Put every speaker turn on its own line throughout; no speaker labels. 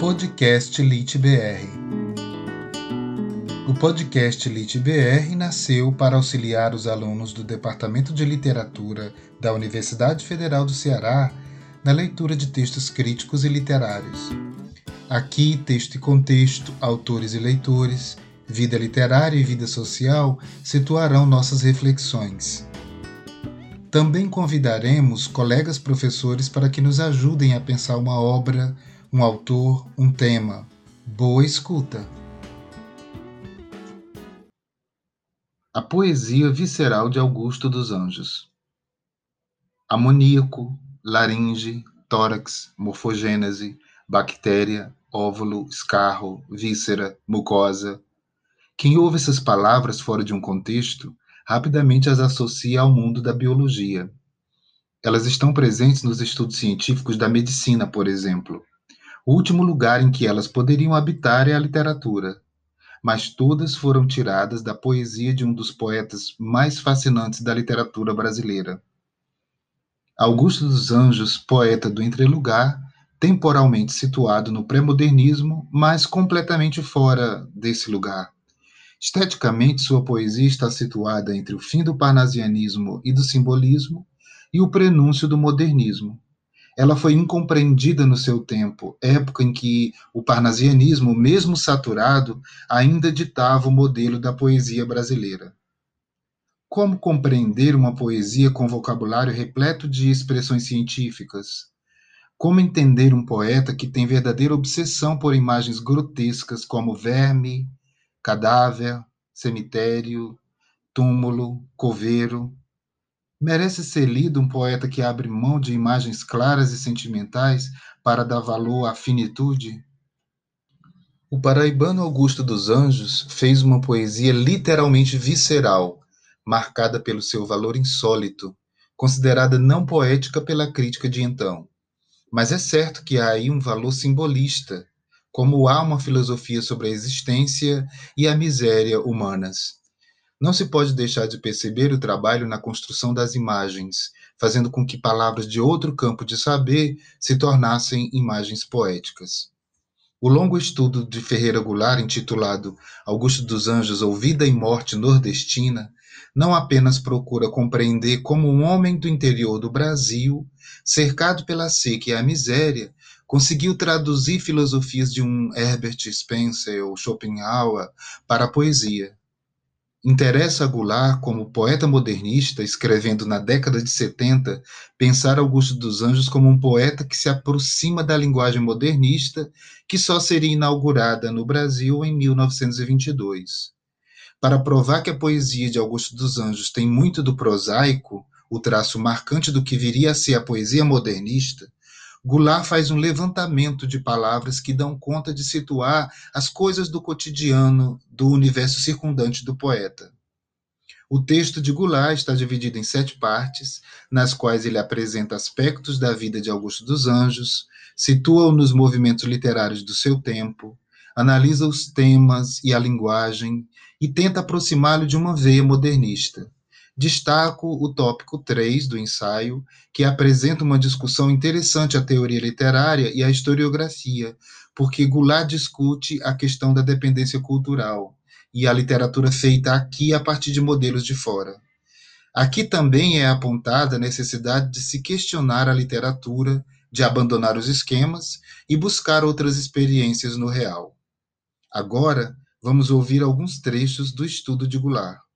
Podcast LitBR. O podcast LitBR nasceu para auxiliar os alunos do Departamento de Literatura da Universidade Federal do Ceará na leitura de textos críticos e literários. Aqui, texto e contexto, autores e leitores, vida literária e vida social situarão nossas reflexões. Também convidaremos colegas professores para que nos ajudem a pensar uma obra um autor, um tema. Boa escuta. A poesia visceral de Augusto dos Anjos. Amoníaco, laringe, tórax, morfogênese, bactéria, óvulo, escarro, víscera, mucosa. Quem ouve essas palavras fora de um contexto rapidamente as associa ao mundo da biologia. Elas estão presentes nos estudos científicos da medicina, por exemplo. O último lugar em que elas poderiam habitar é a literatura, mas todas foram tiradas da poesia de um dos poetas mais fascinantes da literatura brasileira. Augusto dos Anjos, poeta do entrelugar, temporalmente situado no pré-modernismo, mas completamente fora desse lugar. Esteticamente, sua poesia está situada entre o fim do parnasianismo e do simbolismo e o prenúncio do modernismo ela foi incompreendida no seu tempo, época em que o parnasianismo, mesmo saturado, ainda ditava o modelo da poesia brasileira. Como compreender uma poesia com vocabulário repleto de expressões científicas? Como entender um poeta que tem verdadeira obsessão por imagens grotescas como verme, cadáver, cemitério, túmulo, coveiro, Merece ser lido um poeta que abre mão de imagens claras e sentimentais para dar valor à finitude? O paraibano Augusto dos Anjos fez uma poesia literalmente visceral, marcada pelo seu valor insólito, considerada não poética pela crítica de então. Mas é certo que há aí um valor simbolista, como há uma filosofia sobre a existência e a miséria humanas. Não se pode deixar de perceber o trabalho na construção das imagens, fazendo com que palavras de outro campo de saber se tornassem imagens poéticas. O longo estudo de Ferreira Goulart, intitulado Augusto dos Anjos ou Vida e Morte Nordestina, não apenas procura compreender como um homem do interior do Brasil, cercado pela seca e a miséria, conseguiu traduzir filosofias de um Herbert Spencer ou Schopenhauer para a poesia, Interessa a Goulart, como poeta modernista, escrevendo na década de 70, pensar Augusto dos Anjos como um poeta que se aproxima da linguagem modernista, que só seria inaugurada no Brasil em 1922. Para provar que a poesia de Augusto dos Anjos tem muito do prosaico, o traço marcante do que viria a ser a poesia modernista, Goulart faz um levantamento de palavras que dão conta de situar as coisas do cotidiano do universo circundante do poeta. O texto de Goulart está dividido em sete partes, nas quais ele apresenta aspectos da vida de Augusto dos Anjos, situa-o nos movimentos literários do seu tempo, analisa os temas e a linguagem e tenta aproximá-lo de uma veia modernista. Destaco o tópico 3 do ensaio, que apresenta uma discussão interessante à teoria literária e à historiografia, porque Goulart discute a questão da dependência cultural e a literatura feita aqui a partir de modelos de fora. Aqui também é apontada a necessidade de se questionar a literatura, de abandonar os esquemas e buscar outras experiências no real. Agora, vamos ouvir alguns trechos do estudo de Goulart.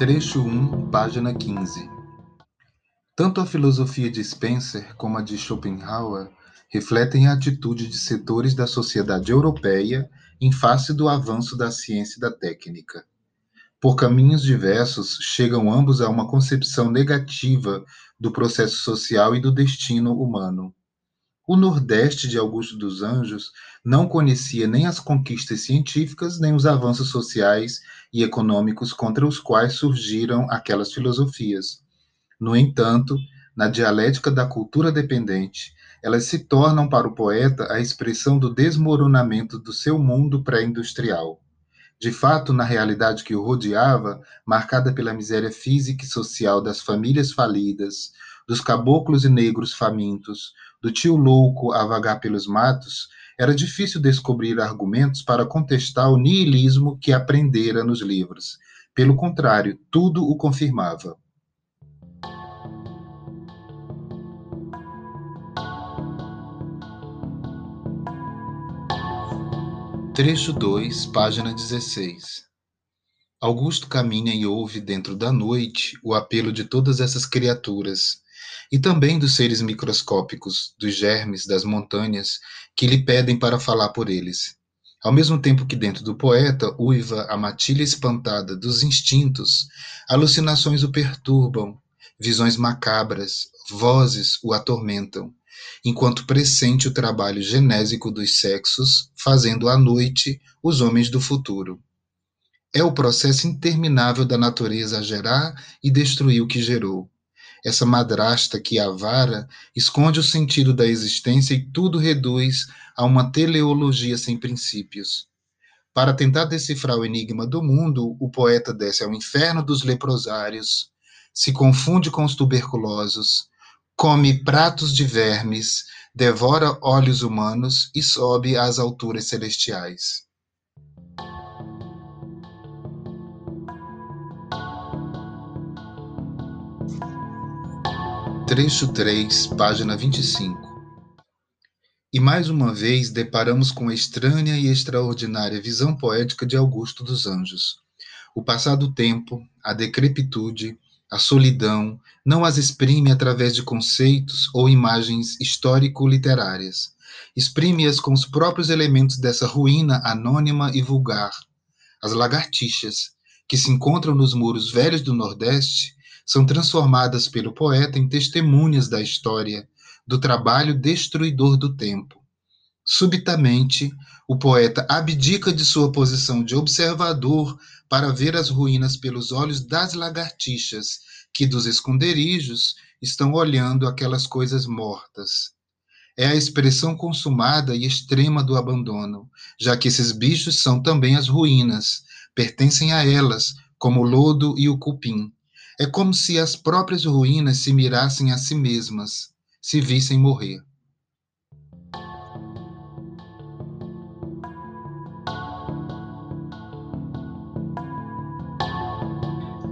Trecho 1, página 15. Tanto a filosofia de Spencer como a de Schopenhauer refletem a atitude de setores da sociedade europeia em face do avanço da ciência e da técnica. Por caminhos diversos, chegam ambos a uma concepção negativa do processo social e do destino humano. O Nordeste de Augusto dos Anjos não conhecia nem as conquistas científicas, nem os avanços sociais e econômicos contra os quais surgiram aquelas filosofias. No entanto, na dialética da cultura dependente, elas se tornam para o poeta a expressão do desmoronamento do seu mundo pré-industrial. De fato, na realidade que o rodeava, marcada pela miséria física e social das famílias falidas, dos caboclos e negros famintos, do tio louco a vagar pelos matos, era difícil descobrir argumentos para contestar o niilismo que aprendera nos livros. Pelo contrário, tudo o confirmava. Trecho 2, página 16. Augusto caminha e ouve dentro da noite o apelo de todas essas criaturas, e também dos seres microscópicos, dos germes, das montanhas, que lhe pedem para falar por eles. Ao mesmo tempo que dentro do poeta uiva a matilha espantada dos instintos, alucinações o perturbam, visões macabras, vozes o atormentam enquanto pressente o trabalho genésico dos sexos, fazendo à noite os homens do futuro. É o processo interminável da natureza gerar e destruir o que gerou. Essa madrasta que avara esconde o sentido da existência e tudo reduz a uma teleologia sem princípios. Para tentar decifrar o enigma do mundo, o poeta desce ao inferno dos leprosários, se confunde com os tuberculosos, come pratos de vermes, devora olhos humanos e sobe às alturas celestiais. Trecho 3, página 25. E mais uma vez deparamos com a estranha e extraordinária visão poética de Augusto dos Anjos. O passado tempo, a decrepitude, a solidão não as exprime através de conceitos ou imagens histórico-literárias. Exprime-as com os próprios elementos dessa ruína anônima e vulgar. As lagartixas, que se encontram nos muros velhos do Nordeste, são transformadas pelo poeta em testemunhas da história, do trabalho destruidor do tempo. Subitamente, o poeta abdica de sua posição de observador para ver as ruínas pelos olhos das lagartixas, que dos esconderijos estão olhando aquelas coisas mortas. É a expressão consumada e extrema do abandono, já que esses bichos são também as ruínas, pertencem a elas, como o lodo e o cupim. É como se as próprias ruínas se mirassem a si mesmas, se vissem morrer.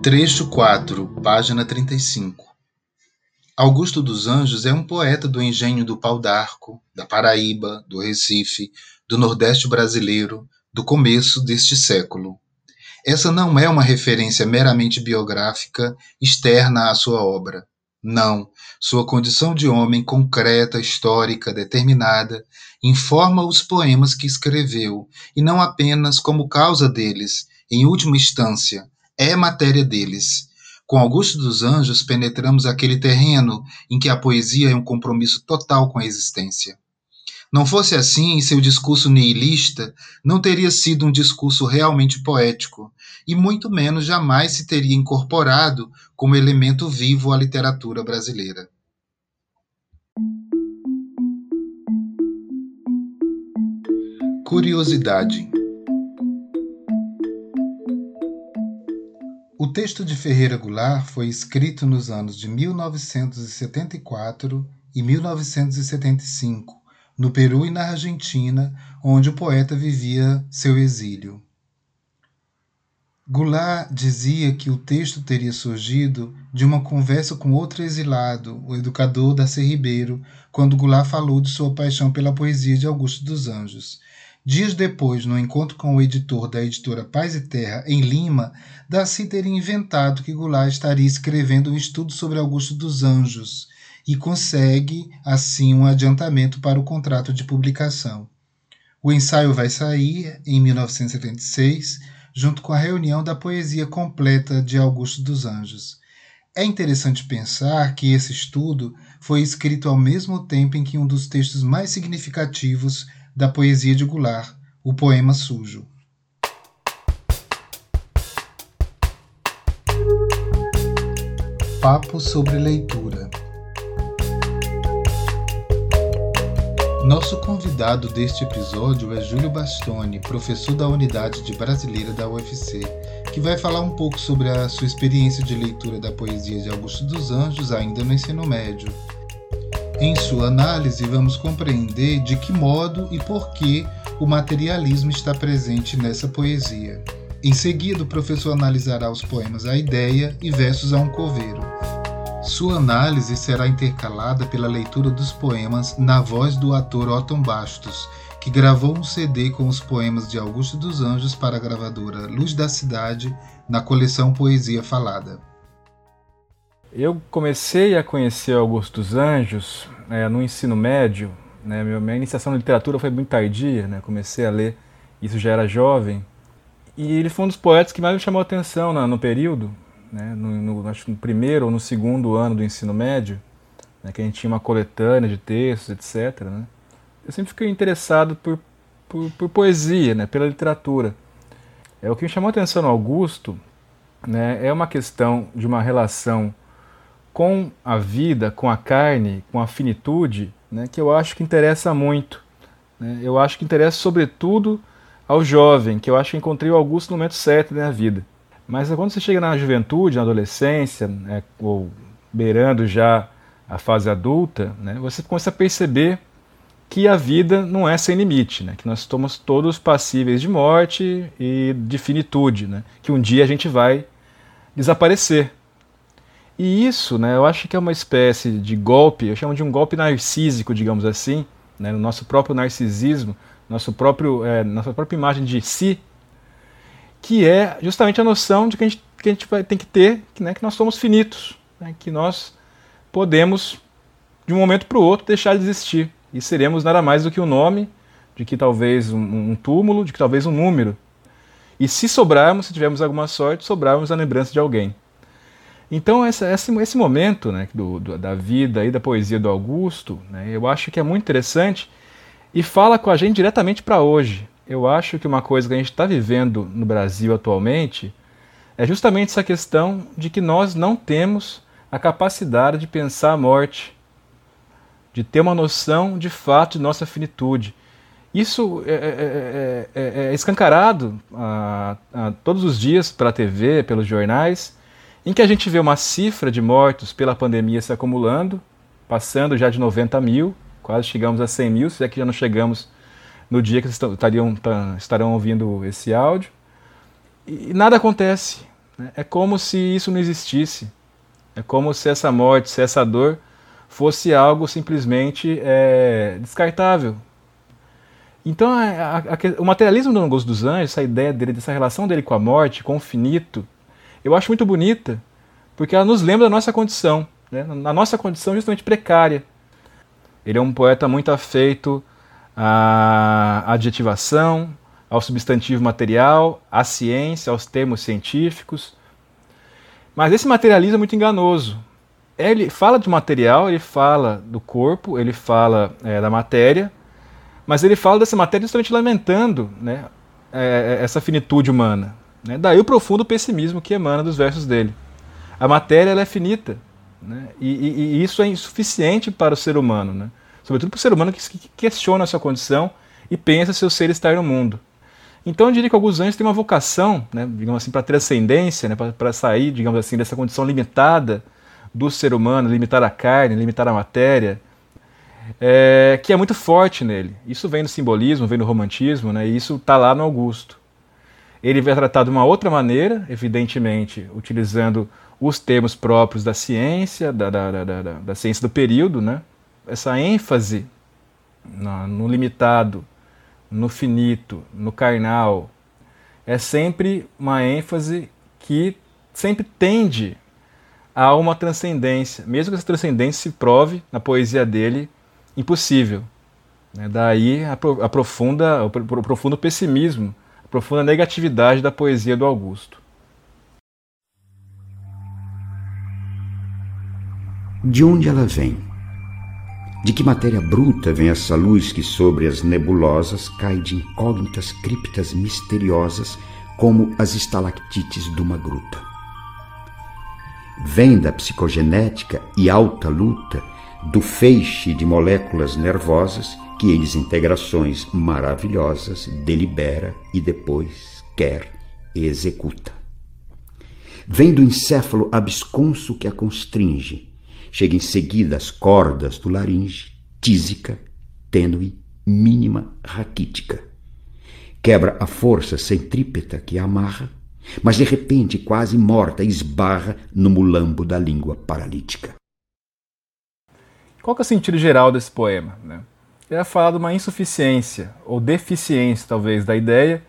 Trecho 4, página 35. Augusto dos Anjos é um poeta do engenho do Pau d'Arco, da Paraíba, do Recife, do Nordeste brasileiro, do começo deste século. Essa não é uma referência meramente biográfica externa à sua obra. Não, sua condição de homem concreta, histórica, determinada, informa os poemas que escreveu, e não apenas como causa deles, em última instância, é matéria deles. Com Augusto dos Anjos, penetramos aquele terreno em que a poesia é um compromisso total com a existência. Não fosse assim, seu discurso nihilista não teria sido um discurso realmente poético, e muito menos jamais se teria incorporado como elemento vivo à literatura brasileira. Curiosidade O texto de Ferreira Goulart foi escrito nos anos de 1974 e 1975, no Peru e na Argentina, onde o poeta vivia seu exílio. Goulart dizia que o texto teria surgido de uma conversa com outro exilado, o educador Darcy Ribeiro, quando Goulart falou de sua paixão pela poesia de Augusto dos Anjos. Dias depois, no encontro com o editor da editora Paz e Terra, em Lima, Darcy teria inventado que Goulart estaria escrevendo um estudo sobre Augusto dos Anjos e consegue, assim, um adiantamento para o contrato de publicação. O ensaio vai sair em 1976, junto com a reunião da poesia completa de Augusto dos Anjos. É interessante pensar que esse estudo foi escrito ao mesmo tempo em que um dos textos mais significativos da poesia de Goulart, o poema sujo. Papo sobre leitura. Nosso convidado deste episódio é Júlio Bastoni, professor da Unidade de Brasileira da UFC, que vai falar um pouco sobre a sua experiência de leitura da poesia de Augusto dos Anjos ainda no ensino médio. Em sua análise, vamos compreender de que modo e por que o materialismo está presente nessa poesia. Em seguida, o professor analisará os poemas A Ideia e Versos a um Coveiro. Sua análise será intercalada pela leitura dos poemas na voz do ator Otton Bastos, que gravou um CD com os poemas de Augusto dos Anjos para a gravadora Luz da Cidade na coleção Poesia Falada.
Eu comecei a conhecer Augusto dos Anjos é, no ensino médio. Né, minha iniciação na literatura foi muito tardia, né, comecei a ler, isso já era jovem. E ele foi um dos poetas que mais me chamou a atenção no, no período, né, no, no, acho no primeiro ou no segundo ano do ensino médio, né, que a gente tinha uma coletânea de textos, etc. Né. Eu sempre fiquei interessado por, por, por poesia, né, pela literatura. É, o que me chamou a atenção no Augusto né, é uma questão de uma relação com a vida, com a carne, com a finitude, né, que eu acho que interessa muito. Né? Eu acho que interessa sobretudo ao jovem, que eu acho que encontrei o Augusto no momento certo da minha vida. Mas quando você chega na juventude, na adolescência, né, ou beirando já a fase adulta, né, você começa a perceber que a vida não é sem limite, né, que nós somos todos passíveis de morte e de finitude, né, que um dia a gente vai desaparecer. E isso, né, eu acho que é uma espécie de golpe, eu chamo de um golpe narcísico, digamos assim, né, no nosso próprio narcisismo, nosso próprio, é, nossa própria imagem de si, que é justamente a noção de que a gente, que a gente vai, tem que ter, né, que nós somos finitos, né, que nós podemos, de um momento para o outro, deixar de existir. E seremos nada mais do que um nome, de que talvez um, um túmulo, de que talvez um número. E se sobrarmos, se tivermos alguma sorte, sobrarmos a lembrança de alguém. Então, essa, esse, momento né, do, do, da vida e da poesia do Augusto, né, eu acho que é muito interessante e fala com a gente diretamente para hoje. Eu acho que uma coisa que a gente está vivendo no Brasil atualmente é justamente essa questão de que nós não temos a capacidade de pensar a morte, de ter uma noção de fato de nossa finitude. Isso é, é, é, é escancarado a, a, todos os dias pela TV, pelos jornais em que a gente vê uma cifra de mortos pela pandemia se acumulando, passando já de 90 mil, quase chegamos a 100 mil, se é que já não chegamos no dia que estariam, estarão ouvindo esse áudio. E nada acontece. Né? É como se isso não existisse. É como se essa morte, se essa dor fosse algo simplesmente é, descartável. Então, a, a, a, o materialismo do Augusto dos Anjos, essa ideia dele, dessa relação dele com a morte, com o finito, eu acho muito bonita, porque ela nos lembra da nossa condição, né? na nossa condição justamente precária. Ele é um poeta muito afeito à adjetivação, ao substantivo material, à ciência, aos termos científicos. Mas esse materialismo é muito enganoso. Ele fala de material, ele fala do corpo, ele fala é, da matéria, mas ele fala dessa matéria justamente lamentando né, é, essa finitude humana. Né? Daí o profundo pessimismo que emana dos versos dele. A matéria é finita, né? e, e, e, isso é insuficiente para o ser humano, né? Sobretudo para o ser humano que, que questiona a sua condição e pensa seu ser estar no mundo. Então eu diria que alguns anjos têm uma vocação, né, digamos assim, para transcendência, né, para sair, digamos assim, dessa condição limitada do ser humano, limitar a carne, limitar a matéria, é, que é muito forte nele. Isso vem do simbolismo, vem do romantismo, né, e isso está lá no Augusto. Ele vai tratar de uma outra maneira, evidentemente, utilizando os termos próprios da ciência, da, da, da, da ciência do período, né? Essa ênfase no, limitado, no finito, no carnal, é sempre uma ênfase que sempre tende a uma transcendência, mesmo que essa transcendência se prove na poesia dele impossível. Né? Daí a, a profunda, o profundo pessimismo profunda negatividade da poesia do Augusto.
De onde ela vem? De que matéria bruta vem essa luz que sobre as nebulosas cai de incógnitas criptas misteriosas como as estalactites de uma gruta? Vem da psicogenética e alta luta do feixe de moléculas nervosas que em desintegrações maravilhosas delibera e depois quer e executa. Vem do encéfalo absconso que a constringe, chega em seguida às cordas do laringe, tísica, tênue, mínima, raquítica. Quebra a força centrípeta que a amarra, mas de repente, quase morta, esbarra no mulambo da língua paralítica.
Qual é o sentido geral desse poema? Né? É de uma insuficiência, ou deficiência, talvez, da ideia,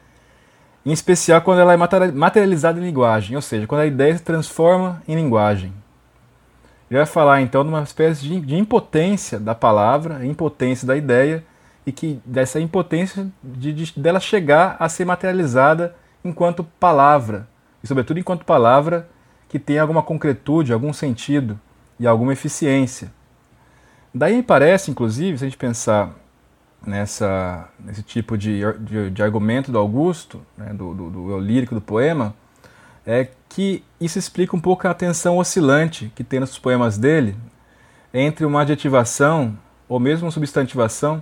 em especial quando ela é materializada em linguagem, ou seja, quando a ideia se transforma em linguagem. Vai falar então de uma espécie de, de impotência da palavra, impotência da ideia, e que dessa impotência de, de, dela chegar a ser materializada enquanto palavra, e sobretudo enquanto palavra que tem alguma concretude, algum sentido e alguma eficiência. Daí me parece, inclusive, se a gente pensar nessa, nesse tipo de, de, de argumento do Augusto, né, do, do, do lírico do poema, é que isso explica um pouco a tensão oscilante que tem nos poemas dele entre uma adjetivação ou mesmo substantivação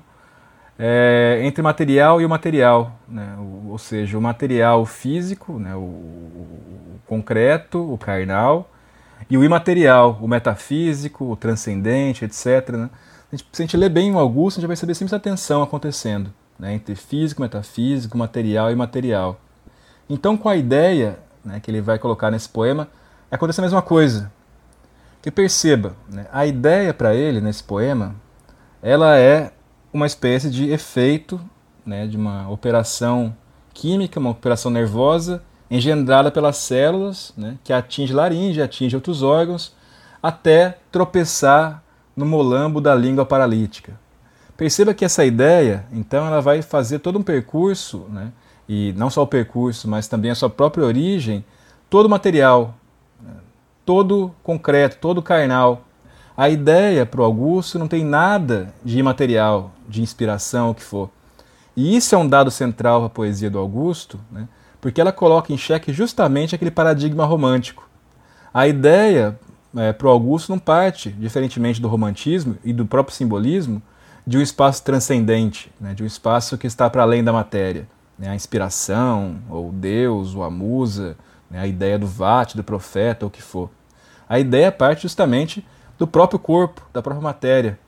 é, entre material e o material, né? ou, ou, seja, o material físico, né? o, o, concreto, o carnal, e o imaterial, o metafísico, o transcendente, etc. Né? A gente, se a gente ler bem o Augusto, a gente vai perceber sempre essa tensão acontecendo né? entre físico, metafísico, material e imaterial. Então, com a ideia né, que ele vai colocar nesse poema, acontece a mesma coisa. Que perceba, né, a ideia para ele nesse poema, ela é uma espécie de efeito né, de uma operação química, uma operação nervosa engendrada pelas células, né, que atinge laringe, atinge outros órgãos, até tropeçar no molambo da língua paralítica. Perceba que essa ideia, então, ela vai fazer todo um percurso, né, e não só o percurso, mas também a sua própria origem, todo material, né, todo concreto, todo carnal. A ideia para o Augusto não tem nada de imaterial, de inspiração, o que for. E isso é um dado central para a poesia do Augusto, né? porque ela coloca em xeque justamente aquele paradigma romântico. A ideia é, para o Augusto não parte, diferentemente do romantismo e do próprio simbolismo, de um espaço transcendente, né? de um espaço que está para além da matéria. Né? A inspiração, ou Deus, ou a musa, né? a ideia do vate, do profeta, ou o que for. A ideia parte justamente do próprio corpo, da própria matéria.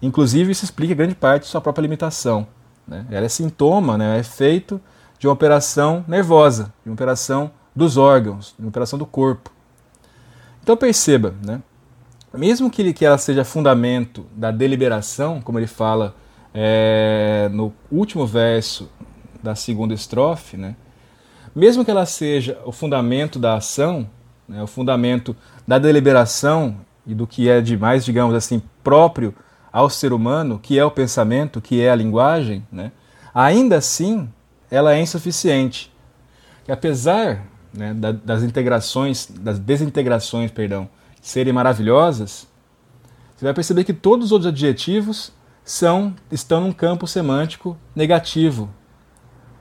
Inclusive, isso explica grande parte de sua própria limitação. Né? Ela é sintoma, né? é efeito de uma operação nervosa, de uma operação dos órgãos, de uma operação do corpo. Então perceba, né? mesmo que, que ela seja fundamento da deliberação, como ele fala é, no último verso da segunda estrofe, né? mesmo que ela seja o fundamento da ação, né? o fundamento da deliberação e do que é de mais, digamos assim, próprio ao ser humano, que é o pensamento, que é a linguagem, né, ainda assim ela é insuficiente. Que apesar né, das integrações, das desintegrações, perdão, serem maravilhosas, você vai perceber que todos os outros adjetivos são estão num campo semântico negativo,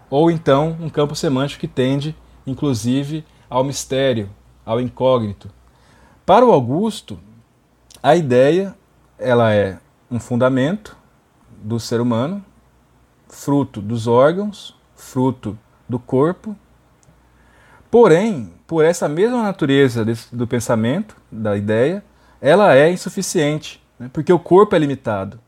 ou então um campo semântico que tende, inclusive, ao mistério, ao incógnito. Para o Augusto, a ideia ela é um fundamento do ser humano, fruto dos órgãos, fruto do corpo. Porém, por essa mesma natureza do pensamento, da ideia, ela é insuficiente, né? porque o corpo é limitado.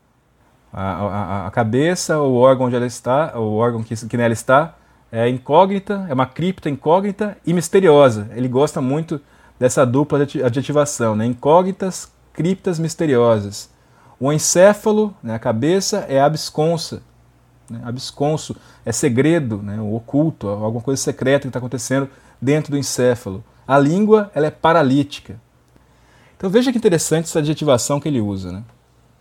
A, a, a, cabeça, o órgão onde ela está, o órgão que, que nela está, é incógnita, é uma cripta incógnita e misteriosa. Ele gosta muito dessa dupla adjetivação, né? incógnitas, criptas misteriosas. O encéfalo, né, a cabeça, é absconsa. Né, absconso é segredo, né, o oculto, alguma coisa secreta que está acontecendo dentro do encéfalo. A língua ela é paralítica. Então veja que interessante essa adjetivação que ele usa, né?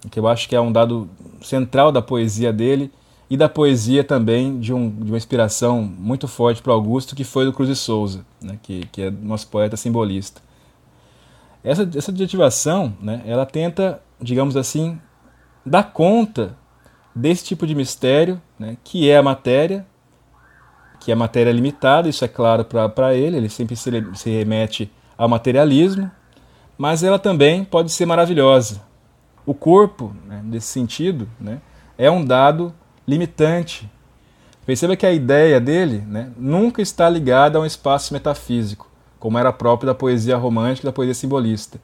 Que eu acho que é um dado central da poesia dele e da poesia também de, um, de uma inspiração muito forte para Augusto, que foi do Cruz de Souza, né? que, que é nosso poeta simbolista. Essa, essa adjetivação, né, ela tenta digamos assim, dar conta desse tipo de mistério, né, que é a matéria, que é a matéria limitada, isso é claro para ele, ele sempre se, se remete ao materialismo, mas ela também pode ser maravilhosa. O corpo, né, nesse sentido, né, é um dado limitante. Perceba que a ideia dele né, nunca está ligada a um espaço metafísico, como era próprio da poesia romântica e da poesia simbolista.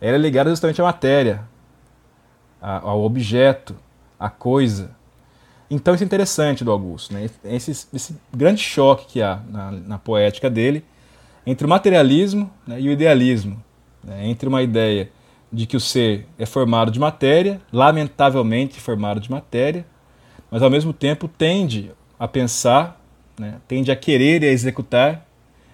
Ela é ligada justamente à matéria, ao objeto, à coisa. Então isso é interessante do Augusto, né? esse, esse grande choque que há na, na poética dele entre o materialismo né, e o idealismo, né, entre uma ideia de que o ser é formado de matéria, lamentavelmente formado de matéria, mas ao mesmo tempo tende a pensar, né, tende a querer e a executar,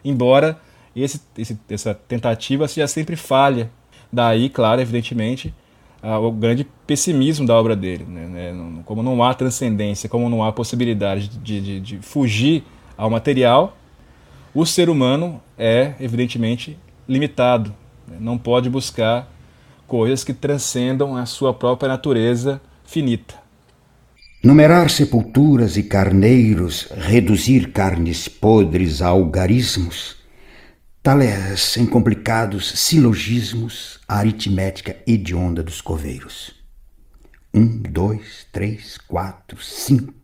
embora esse, esse, essa tentativa seja sempre falha. Daí, claro, evidentemente, o grande pessimismo da obra dele. Né, né, como não há transcendência, como não há possibilidade de, de, de fugir ao material, o ser humano é, evidentemente, limitado. Né? Não pode buscar coisas que transcendam a sua própria natureza finita.
Numerar sepulturas e carneiros, reduzir carnes podres a algarismos, tales em complicados silogismos a aritmética hedionda dos coveiros. Um, dois, três, quatro, cinco.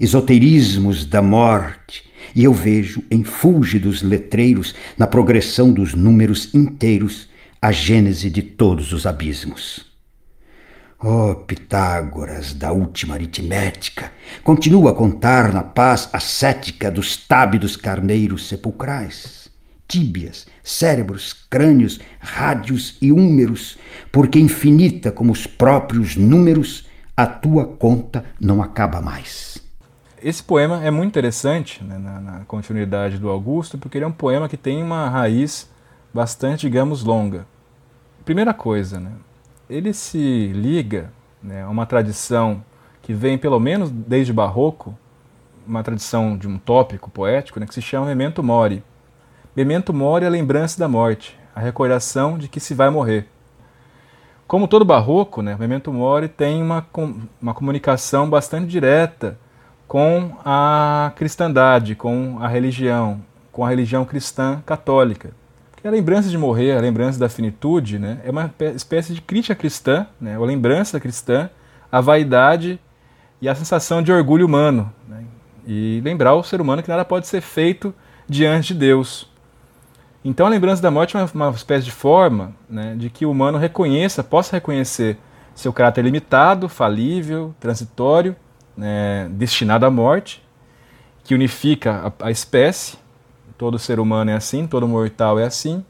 Esoterismos da morte, e eu vejo em fúlgidos letreiros, na progressão dos números inteiros, a gênese de todos os abismos. Oh, Pitágoras da última aritmética, continua a contar na paz ascética dos tábidos carneiros sepulcrais, tíbias, cérebros, crânios, rádios e húmeros, porque infinita como os próprios números, a tua conta não acaba mais.
Esse poema é muito interessante né, na, na, continuidade do Augusto, porque ele é um poema que tem uma raiz bastante, digamos, longa. Primeira coisa, né, ele se liga né, a uma tradição que vem pelo menos desde o Barroco, uma tradição de um tópico poético né, que se chama Memento Mori. Memento Mori é a lembrança da morte, a recordação de que se vai morrer. Como todo barroco, né, Memento Mori tem uma, uma comunicação bastante direta com a cristandade, com a religião, com a religião cristã católica. Porque a lembrança de morrer, a lembrança da finitude, né, é uma espécie de crítica cristã, né, a lembrança cristã, a vaidade e a sensação de orgulho humano. Né, e lembrar o ser humano que nada pode ser feito diante de Deus. Então a lembrança da morte é uma, uma espécie de forma né, de que o humano reconheça, possa reconhecer seu caráter limitado, falível, transitório, né, destinado à morte, que unifica a, a espécie, todo ser humano é assim, todo mortal é assim,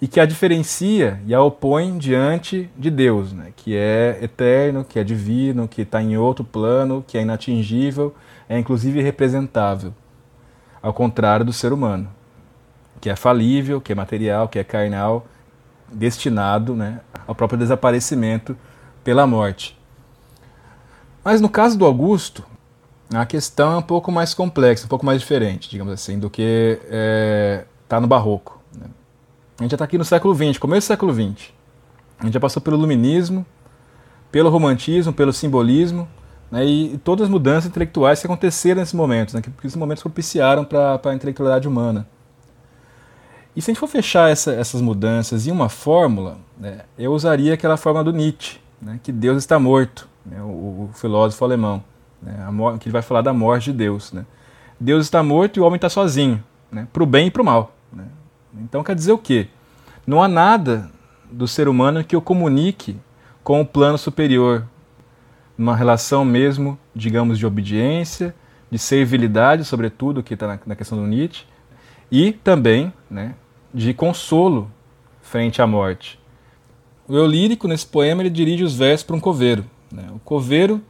e que a diferencia e a opõe diante de Deus, né, que é eterno, que é divino, que está em outro plano, que é inatingível, é inclusive representável, ao contrário do ser humano, que é falível, que é material, que é carnal, destinado né, ao próprio desaparecimento pela morte. Mas no caso do Augusto, a questão é um pouco mais complexa, um pouco mais diferente, digamos assim, do que está é, no Barroco. Né? A gente já está aqui no século XX, começo do século XX. A gente já passou pelo Iluminismo, pelo Romantismo, pelo Simbolismo, né, e, todas as mudanças intelectuais que aconteceram nesses momentos, né, que esses momentos propiciaram para a intelectualidade humana. E se a gente for fechar essa, essas mudanças em uma fórmula, né, eu usaria aquela fórmula do Nietzsche, né, que Deus está morto né, o, o, filósofo alemão, né, que ele vai falar da morte de Deus. Né. Deus está morto e o homem está sozinho, né, para o bem e para o mal. Né. Então quer dizer o quê? Não há nada do ser humano que o comunique com o plano superior, uma relação mesmo, digamos, de obediência, de servilidade, sobretudo, que está na, na, questão do Nietzsche, e também né, de consolo frente à morte. O eu lírico, nesse poema, ele dirige os versos para um coveiro. Né? O coveiro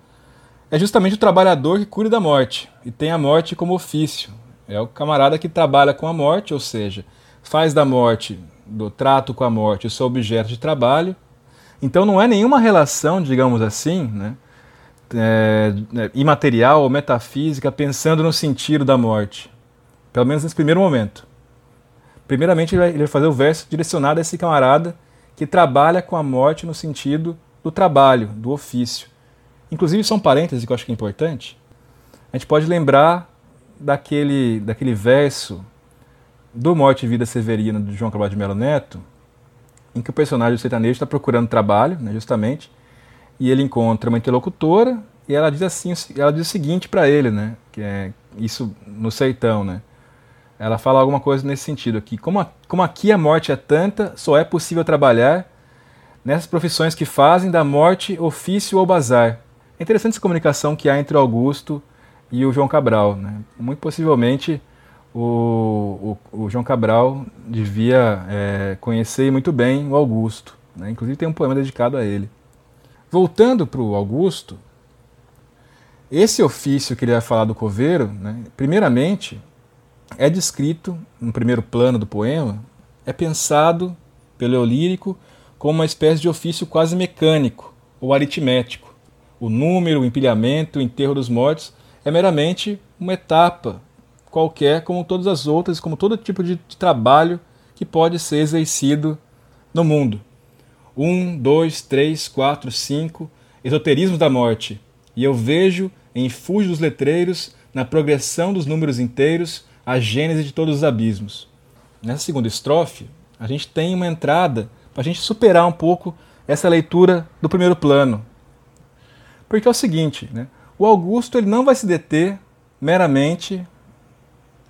é justamente o trabalhador que cuida da morte e tem a morte como ofício. É o camarada que trabalha com a morte, ou seja, faz da morte, do trato com a morte, o seu objeto de trabalho. Então não é nenhuma relação, digamos assim, né, é, é, imaterial ou metafísica pensando no sentido da morte. Pelo menos nesse primeiro momento. Primeiramente, ele vai fazer o verso direcionado a esse camarada que trabalha com a morte no sentido do trabalho, do ofício. Inclusive, são parênteses que eu acho que é importante. A gente pode lembrar daquele, daquele verso do Morte e Vida Severina, do João Carvalho de Melo Neto, em que o personagem sertanejo está procurando trabalho, né, justamente, e ele encontra uma interlocutora e ela diz assim, ela diz o seguinte para ele, né? Que é isso no sertão, né? Ela fala alguma coisa nesse sentido aqui. Como, a, como aqui a morte é tanta, só é possível trabalhar nessas profissões que fazem da morte ofício ou bazar. É interessante essa comunicação que há entre o Augusto e o João Cabral. Né? Muito possivelmente o, o, o João Cabral devia é, conhecer muito bem o Augusto. Né? Inclusive tem um poema dedicado a ele. Voltando para o Augusto, esse ofício que ele vai falar do coveiro, né, primeiramente, é descrito no primeiro plano do poema, é pensado pelo Eulírico como uma espécie de ofício quase mecânico ou aritmético. O número, o empilhamento, o enterro dos mortos é meramente uma etapa qualquer, como todas as outras, como todo tipo de, trabalho que pode ser exercido no mundo. Um, dois, três, quatro, cinco, esoterismo da morte. E eu vejo em fúgio dos letreiros, na progressão dos números inteiros, a gênese de todos os abismos. Nessa segunda estrofe, a gente tem uma entrada para a gente superar um pouco essa leitura do primeiro plano. Porque é o seguinte, né? o Augusto ele não vai se deter meramente,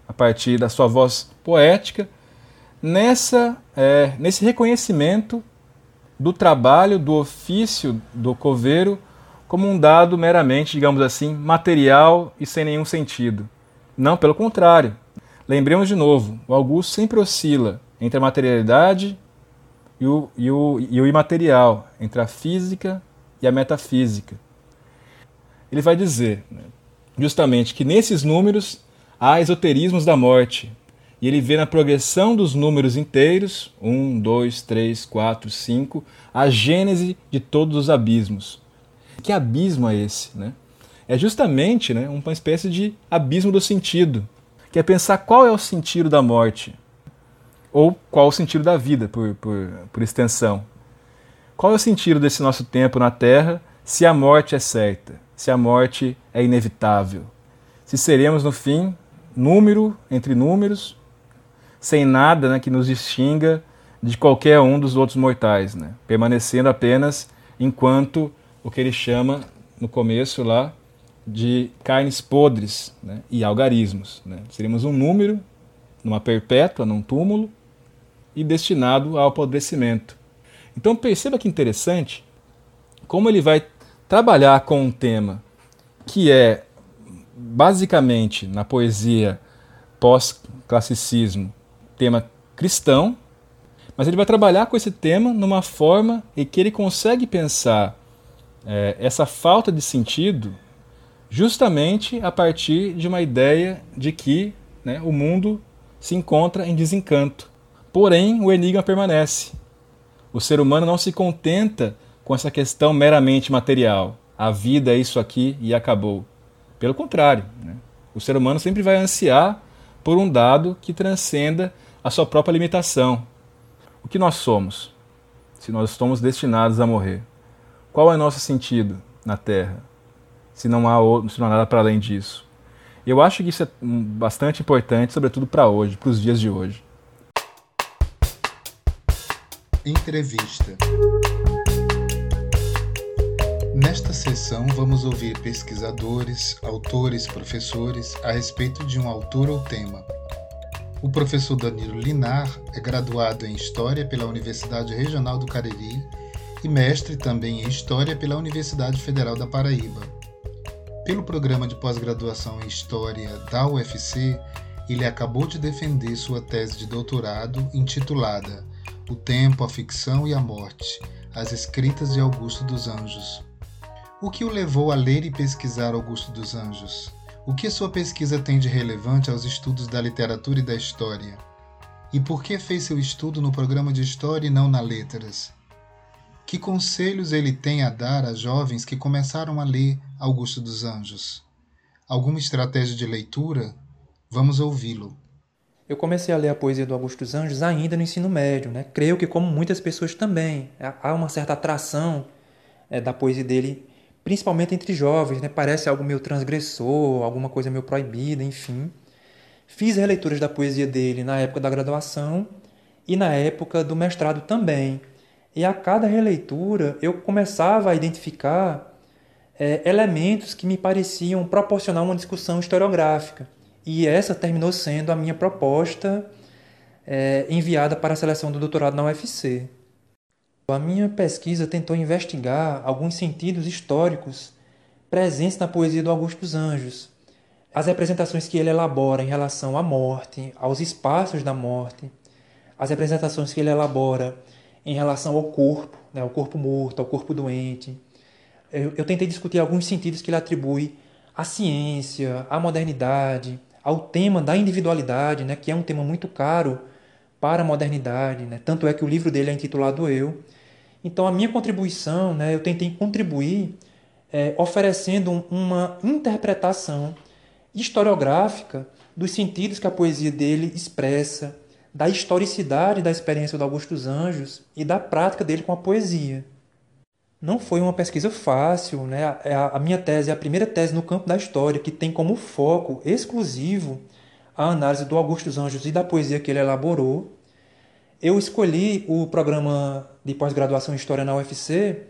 a partir da sua voz poética, nessa, é, nesse reconhecimento do trabalho, do ofício do coveiro como um dado meramente, digamos assim, material e sem nenhum sentido. Não, pelo contrário. Lembremos de novo, o Augusto sempre oscila entre a materialidade e o, e o, e o imaterial, entre a física e a metafísica. Ele vai dizer, né, justamente, que nesses números há esoterismos da morte, e ele vê na progressão dos números inteiros, 1, 2, 3, 4, 5, a gênese de todos os abismos. Que abismo é esse? Né? É justamente né, uma espécie de abismo do sentido, que é pensar qual é o sentido da morte, ou qual o sentido da vida, por, por, por extensão. Qual é o sentido desse nosso tempo na Terra se a morte é certa, se a morte é inevitável? Se seremos, no fim, número entre números, sem nada né, que nos distinga de qualquer um dos outros mortais, né? permanecendo apenas enquanto o que ele chama no começo lá de carnes podres né, e algarismos. Né? Seríamos um número numa perpétua, num túmulo, e destinado ao apodrecimento. Então perceba que interessante como ele vai trabalhar com um tema que é basicamente na poesia pós-classicismo tema cristão, mas ele vai trabalhar com esse tema numa forma em que ele consegue pensar é, essa falta de sentido justamente a partir de uma ideia de que né, o mundo se encontra em desencanto. Porém, o enigma permanece. O ser humano não se contenta com essa questão meramente material. A vida é isso aqui e acabou. Pelo contrário, né? o ser humano sempre vai ansiar por um dado que transcenda a sua própria limitação. O que nós somos, se nós estamos destinados a morrer? Qual é nosso sentido na Terra, se não há, outro, se não há nada para além disso? Eu acho que isso é bastante importante, sobretudo para hoje, para os dias de hoje.
Entrevista. Nesta sessão, vamos ouvir pesquisadores, autores, professores a respeito de um autor ou tema. O professor Danilo Linar é graduado em História pela Universidade Regional do Cariri e mestre também em História pela Universidade Federal da Paraíba. Pelo programa de pós-graduação em História da UFC, ele acabou de defender sua tese de doutorado intitulada O Tempo, a Ficção e a Morte As Escritas de Augusto dos Anjos. O que o levou a ler e pesquisar Augusto dos Anjos? O que sua pesquisa tem de relevante aos estudos da literatura e da história? E por que fez seu estudo no programa de História e não na Letras? Que conselhos ele tem a dar a jovens que começaram a ler Augusto dos Anjos? Alguma estratégia de leitura? Vamos ouvi-lo.
Eu comecei a ler a poesia do Augusto dos Anjos ainda no ensino médio, né? Creio que como muitas pessoas também, há uma certa atração é, da poesia dele, principalmente entre jovens, né? Parece algo meio transgressor, alguma coisa meio proibida, enfim. Fiz releituras da poesia dele na época da graduação e na época do mestrado também. E a cada releitura eu começava a identificar é, elementos que me pareciam proporcionar uma discussão historiográfica. E essa terminou sendo a minha proposta é, enviada para a seleção do doutorado na UFC. A minha pesquisa tentou investigar alguns sentidos históricos presentes na poesia do Augusto dos Anjos, as representações que ele elabora em relação à morte, aos espaços da morte, as representações que ele elabora em relação ao corpo, né, ao corpo morto, ao corpo doente. Eu, eu tentei discutir alguns sentidos que ele atribui à ciência, à modernidade, ao tema da individualidade, né, que é um tema muito caro para a modernidade. Né? Tanto é que o livro dele é intitulado Eu. Então, a minha contribuição, né, eu tentei contribuir é, oferecendo uma interpretação historiográfica dos sentidos que a poesia dele expressa, da historicidade da experiência do Augusto dos Anjos e da prática dele com a poesia. Não foi uma pesquisa fácil, né? A, a minha tese é a primeira tese no campo da história que tem como foco exclusivo a análise do Augusto dos Anjos e da poesia que ele elaborou. Eu escolhi o programa de pós-graduação em História na UFC,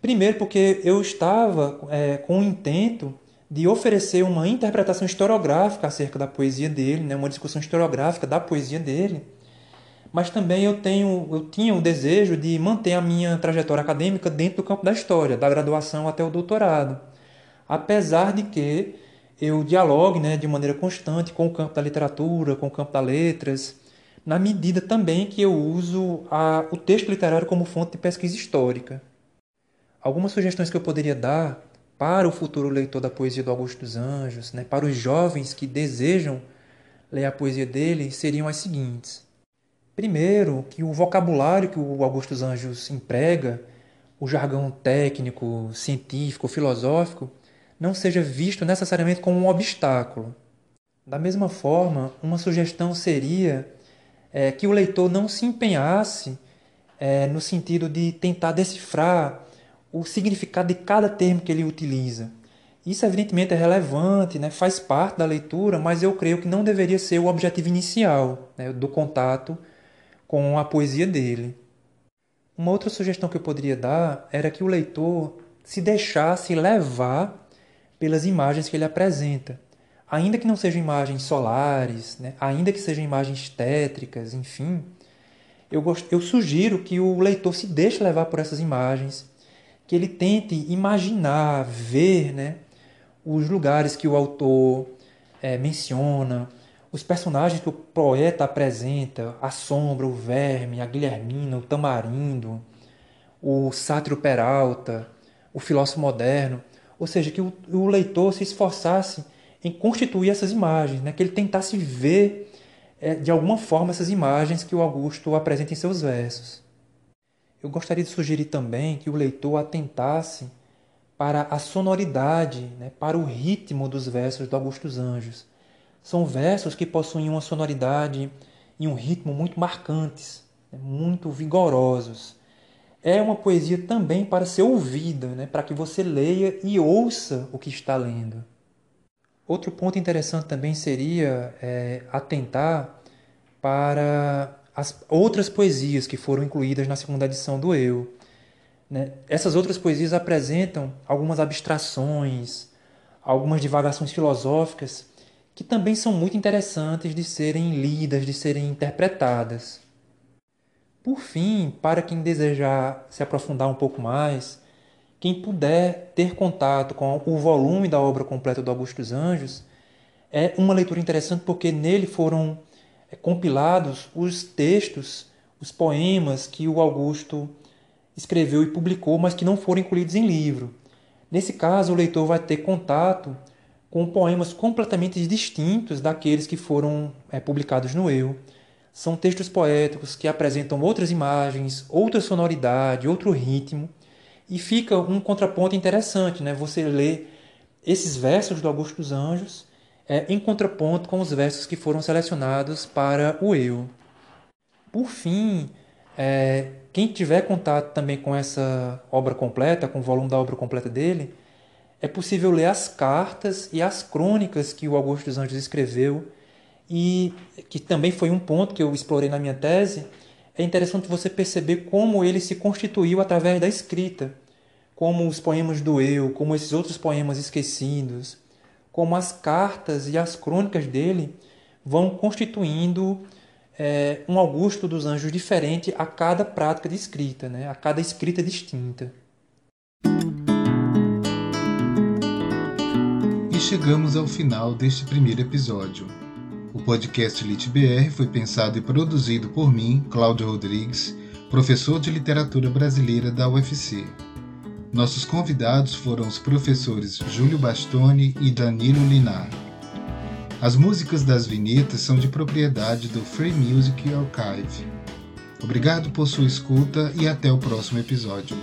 primeiro porque eu estava é, com o intento de oferecer uma interpretação historiográfica acerca da poesia dele, né, uma discussão historiográfica da poesia dele, mas também eu tenho eu tinha o desejo de manter a minha trajetória acadêmica dentro do campo da história, da graduação até o doutorado, apesar de que eu dialogue né, de maneira constante com o campo da literatura, com o campo das letras, na medida também que eu uso a, o texto literário como fonte de pesquisa histórica. Algumas sugestões que eu poderia dar para o futuro leitor da poesia do Augusto dos Anjos, né, para os jovens que desejam ler a poesia dele, seriam as seguintes. Primeiro, que o vocabulário que o Augusto dos Anjos emprega, o jargão técnico, científico, filosófico, não seja visto necessariamente como um obstáculo. Da mesma forma, uma sugestão seria é, que o leitor não se empenhasse é, no sentido de tentar decifrar o significado de cada termo que ele utiliza. Isso, evidentemente, é relevante, né? faz parte da leitura, mas eu creio que não deveria ser o objetivo inicial né? do contato com a poesia dele. Uma outra sugestão que eu poderia dar era que o leitor se deixasse levar pelas imagens que ele apresenta. Ainda que não sejam imagens solares, né? ainda que sejam imagens tétricas, enfim, eu, gost... eu sugiro que o leitor se deixe levar por essas imagens, que ele tente imaginar, ver né? os lugares que o autor é, menciona, os personagens que o poeta apresenta, a sombra, o verme, a guilhermina, o tamarindo, o sátiro peralta, o filósofo moderno. Ou seja, que o, o leitor se esforçasse em constituir essas imagens, né? que ele tentasse ver é, de alguma forma essas imagens que o Augusto apresenta em seus versos. Eu gostaria de sugerir também que o leitor atentasse para a sonoridade, né? para o ritmo dos versos do Augusto dos Anjos. São versos que possuem uma sonoridade e um ritmo muito marcantes, né? muito vigorosos é uma poesia também para ser ouvida, né? para que você leia e ouça o que está lendo. Outro ponto interessante também seria é, atentar para as outras poesias que foram incluídas na segunda edição do Eu. Né? Essas outras poesias apresentam algumas abstrações, algumas divagações filosóficas que também são muito interessantes de serem lidas, de serem interpretadas. Por fim, para quem desejar se aprofundar um pouco mais, quem puder ter contato com o volume da obra completa do Augusto dos Anjos, é uma leitura interessante porque nele foram é, compilados os textos, os poemas que o Augusto escreveu e publicou, mas que não foram incluídos em livro. Nesse caso, o leitor vai ter contato com poemas completamente distintos daqueles que foram é, publicados no Eu. São textos poéticos que apresentam outras imagens, outra sonoridade, outro ritmo, e fica um contraponto interessante, né? Você lê esses versos do Augusto dos Anjos é, em contraponto com os versos que foram selecionados para o eu. Por fim, é, quem tiver contato também com essa obra completa, com o volume da obra completa dele, é possível ler as cartas e as crônicas que o Augusto dos Anjos escreveu e que também foi um ponto que eu explorei na minha tese, é interessante você perceber como ele se constituiu através da escrita, como os poemas do Eu, como esses outros poemas esquecidos, como as cartas e as crônicas dele vão constituindo é, um Augusto dos Anjos diferente a cada prática de escrita, né? a cada escrita distinta.
E chegamos ao final deste primeiro episódio. O podcast LitBR foi pensado e produzido por mim, Cláudio Rodrigues, professor de literatura brasileira da UFC. Nossos convidados foram os professores Júlio Bastoni e Danilo Linar. As músicas das vinhetas são de propriedade do Free Music Archive. Obrigado por sua escuta e até o próximo episódio.